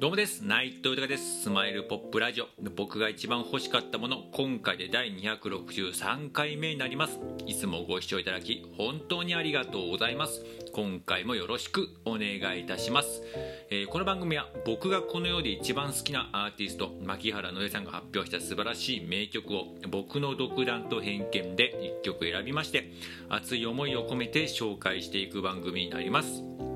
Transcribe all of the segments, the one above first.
どうもです。内藤豊です。スマイルポップラジオ。僕が一番欲しかったもの。今回で第263回目になります。いつもご視聴いただき本当にありがとうございます。今回もよろしくお願いいたします、えー、この番組は僕がこの世で一番好きなアーティスト牧原のえさんが発表した素晴らしい名曲を僕の独断と偏見で1曲選びまして熱い思いを込めて紹介していく番組になります。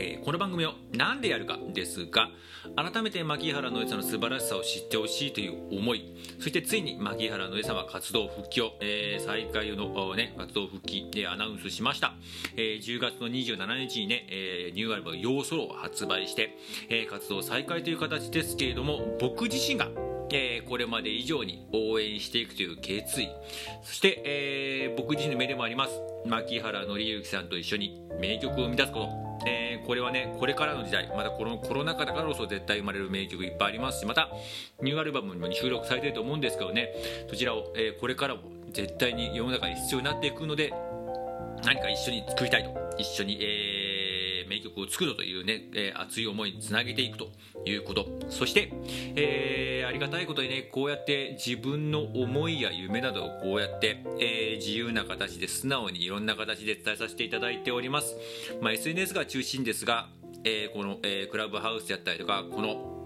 えー、この番組を何でやるかですが改めて牧原のえさんの素晴らしさを知ってほしいという思いそしてついに牧原のえさんは活動復帰を、えー、再開の、ね、活動復帰でアナウンスしました、えー、10月の27日にね、えー、ニューアルバム「ヨーソロ」を発売して、えー、活動再開という形ですけれども僕自身がえー、これまで以上に応援していくという決意そして、えー、僕自身の目でもあります牧原紀之さんと一緒に名曲を生み出すこと。えー、これはねこれからの時代またこのコロナ禍だからこそ絶対生まれる名曲いっぱいありますしまたニューアルバムにも収録されてると思うんですけどねそちらを、えー、これからも絶対に世の中に必要になっていくので何か一緒に作りたいと一緒に、えー名曲を作るというね、えー、熱い思いにつなげていくということ。そして、えー、ありがたいことにねこうやって自分の思いや夢などをこうやって、えー、自由な形で素直にいろんな形で伝えさせていただいております、まあ、SNS が中心ですが、えこの、えクラブハウスやったりとかこの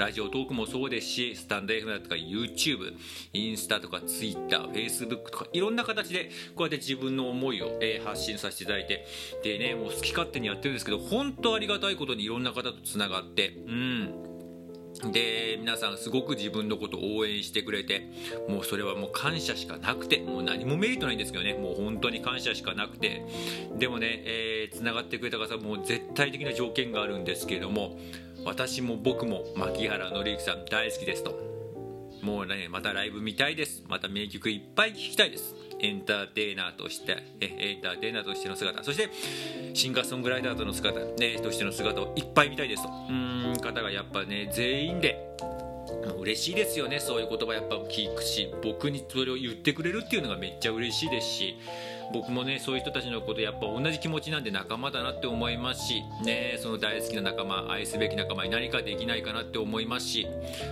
ラジオトークもそうですし、スタンド FM だとか YouTube、インスタとか Twitter、Facebook とかいろんな形でこうやって自分の思いを、えー、発信させていただいて、でね、もう好き勝手にやってるんですけど、本当ありがたいことにいろんな方とつながって、うん。で皆さんすごく自分のことを応援してくれてもうそれはもう感謝しかなくてもう何もメリットないんですけどねもう本当に感謝しかなくてでもね、えー、つながってくれた方もう絶対的な条件があるんですけれども私も僕も牧原紀之さん大好きですと。もうねまたライブ見たいです。また名曲いっぱい聴きたいです。エンターテイナーとしてえエンターテイナーとしての姿。そしてシンガーソングライターとの姿、ね、としての姿をいっぱい見たいですと。うん方がやっぱね全員で嬉しいですよね。そういう言葉やっぱ聞くし僕にそれを言ってくれるっていうのがめっちゃ嬉しいですし。僕もねそういう人たちのことやっぱ同じ気持ちなんで仲間だなって思いますしねその大好きな仲間愛すべき仲間に何かできないかなって思いますし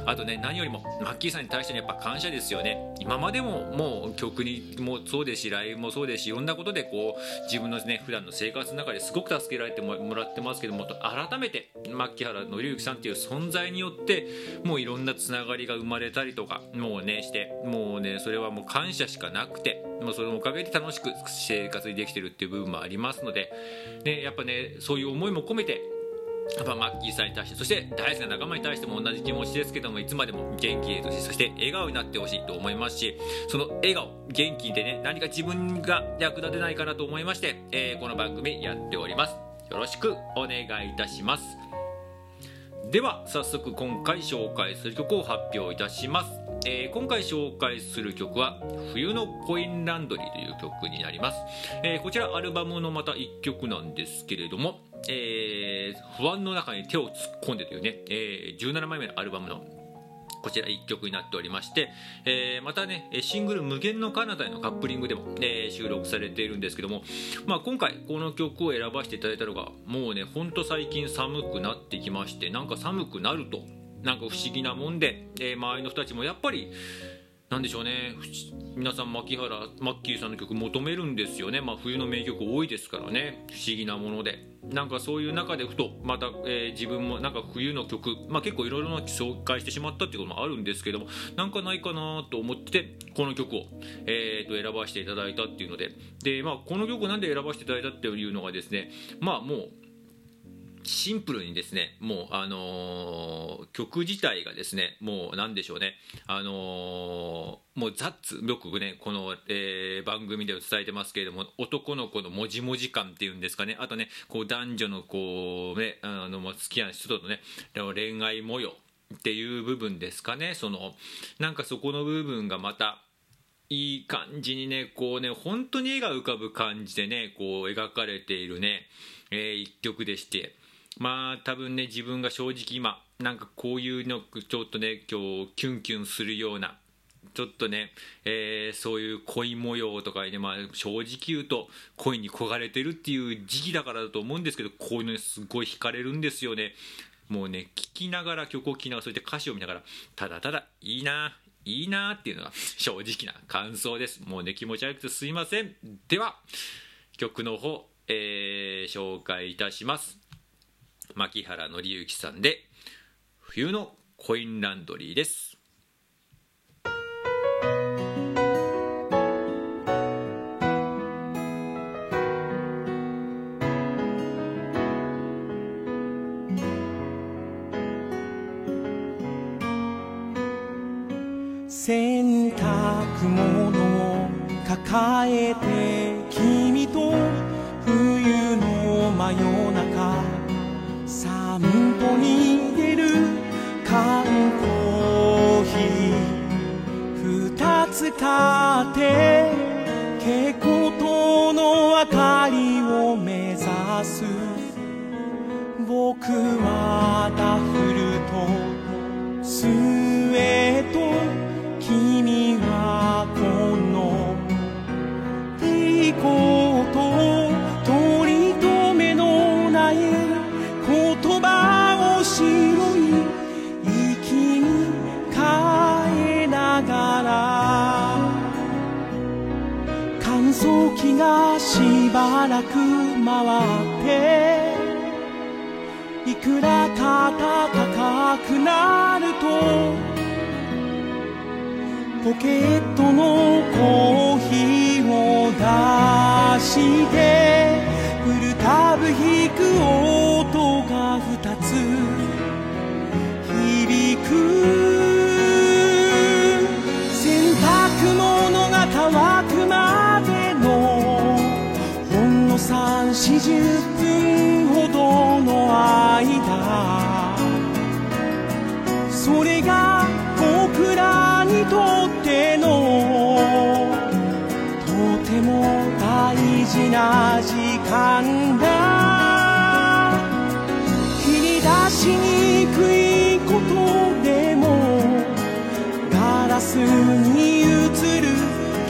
あとね何よりもマッキーさんに対してのやっぱ感謝ですよね。今までももう曲にもそうですしライブもそうですしいろんなことでこう自分のね普段の生活の中ですごく助けられてもらってますけども改めて牧原紀之さんっていう存在によってもういろんなつながりが生まれたりとかもうねしてもうねそれはもう感謝しかなくてもそのおかげで楽しく生活できてるっていう部分もありますので、ね、やっぱねそういう思いも込めてやっぱマッキーさんに対してそして大好きな仲間に対しても同じ気持ちですけどもいつまでも元気としそして笑顔になってほしいと思いますしその笑顔元気でね何か自分が役立てないかなと思いまして、えー、この番組やっております。よろしくお願いいたします。では早速今回紹介する曲を発表いたします、えー、今回紹介する曲は「冬のコインランドリー」という曲になります、えー、こちらアルバムのまた1曲なんですけれども、えー、不安の中に手を突っ込んでというね、え17枚目のアルバムのこちら1曲になっておりまして、えー、またねシングル「無限の彼方へのカップリング」でも、えー、収録されているんですけども、まあ、今回この曲を選ばせていただいたのがもうねほんと最近寒くなってきましてなんか寒くなるとなんか不思議なもんで、えー、周りの人たちもやっぱりなんでしょうね。皆さん牧原マッキーさんの曲求めるんですよね、まあ、冬の名曲多いですからね。不思議なもので。なんかそういう中でふとまた、えー、自分もなんか冬の曲、まあ、結構いろいろな紹介してしまったっていうこともあるんですけどもなんかないかなと思ってこの曲を、えー、と選ばせていただいたっていうので。で、まあ、この曲なんで選ばせていただいたっていうのがですねまあもうシンプルにですねもうあのー、曲自体がですねもうなんでしょうね。あのー、もうザッツよくねこの、えー、番組で伝えてますけれども男の子のもじもじ感っていうんですかね。あとねこう男女のこうねあの好きな人とのね恋愛模様っていう部分ですかね。そのなんかそこの部分がまたいい感じにねこうね本当に絵が浮かぶ感じでねこう描かれているね、えー、一曲でして。まあ多分ね自分が正直今なんかこういうのちょっとね今日キュンキュンするようなちょっとね、えー、そういう恋模様とかね、まあ、正直言うと恋に焦がれてるっていう時期だからだと思うんですけどこういうのにすごい惹かれるんですよね。もうね聴きながら曲を聴きながらそれで歌詞を見ながらただただいいないいなっていうのが正直な感想です。もうね気持ち悪くてすいません。では曲の方、えー、紹介いたします。牧原紀之さんで「冬のコインランドリー」です。洗濯物を抱えて君と冬の真夜二つ買って蛍光灯の明かりを目指す。僕はしばらく回っていくら暖かくなるとポケットのコーヒーを出してプルタブ引く3 4 0分ほどの間それが僕らにとってのとても大事な時間だ。切り出しにくいことでもガラスに映る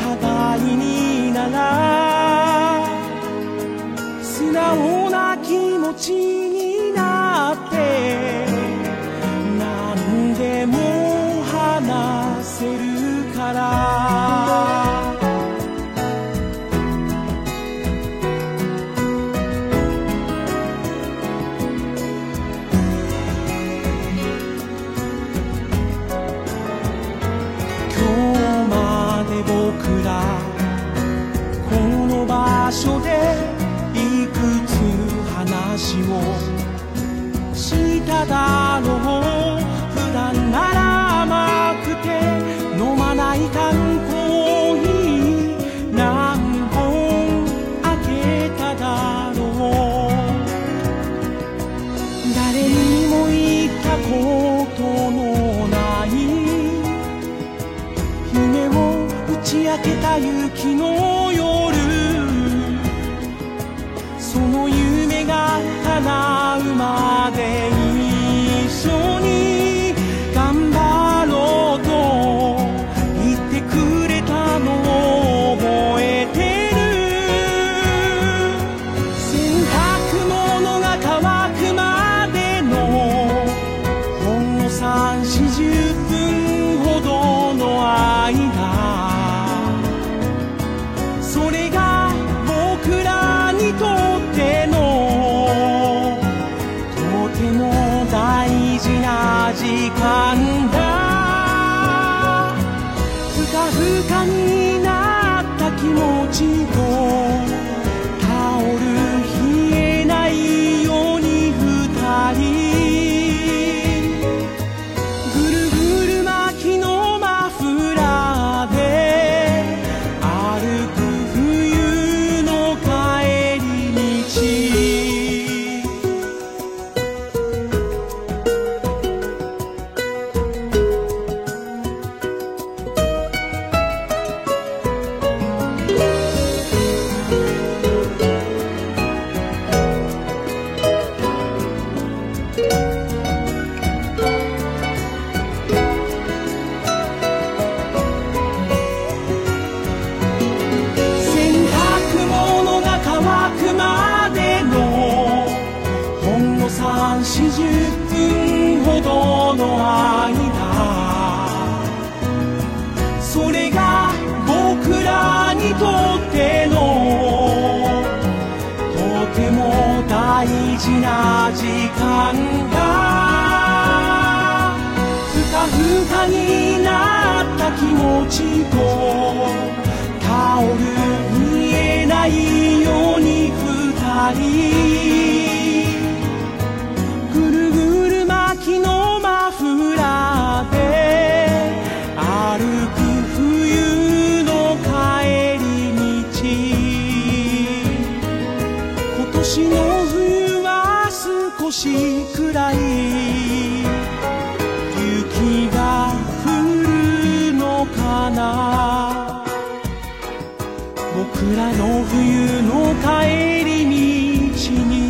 互いにならな気持ち話をしただろう普段なら甘くて飲まない缶コーヒー何本開けただろう？誰にも言ったことのない夢を打ち明けた雪の夜そ叶うまで一緒に気にとってのとても大事な時間がふかふかになった気持ちとタオル見えないように二人。な僕らの冬の帰り道に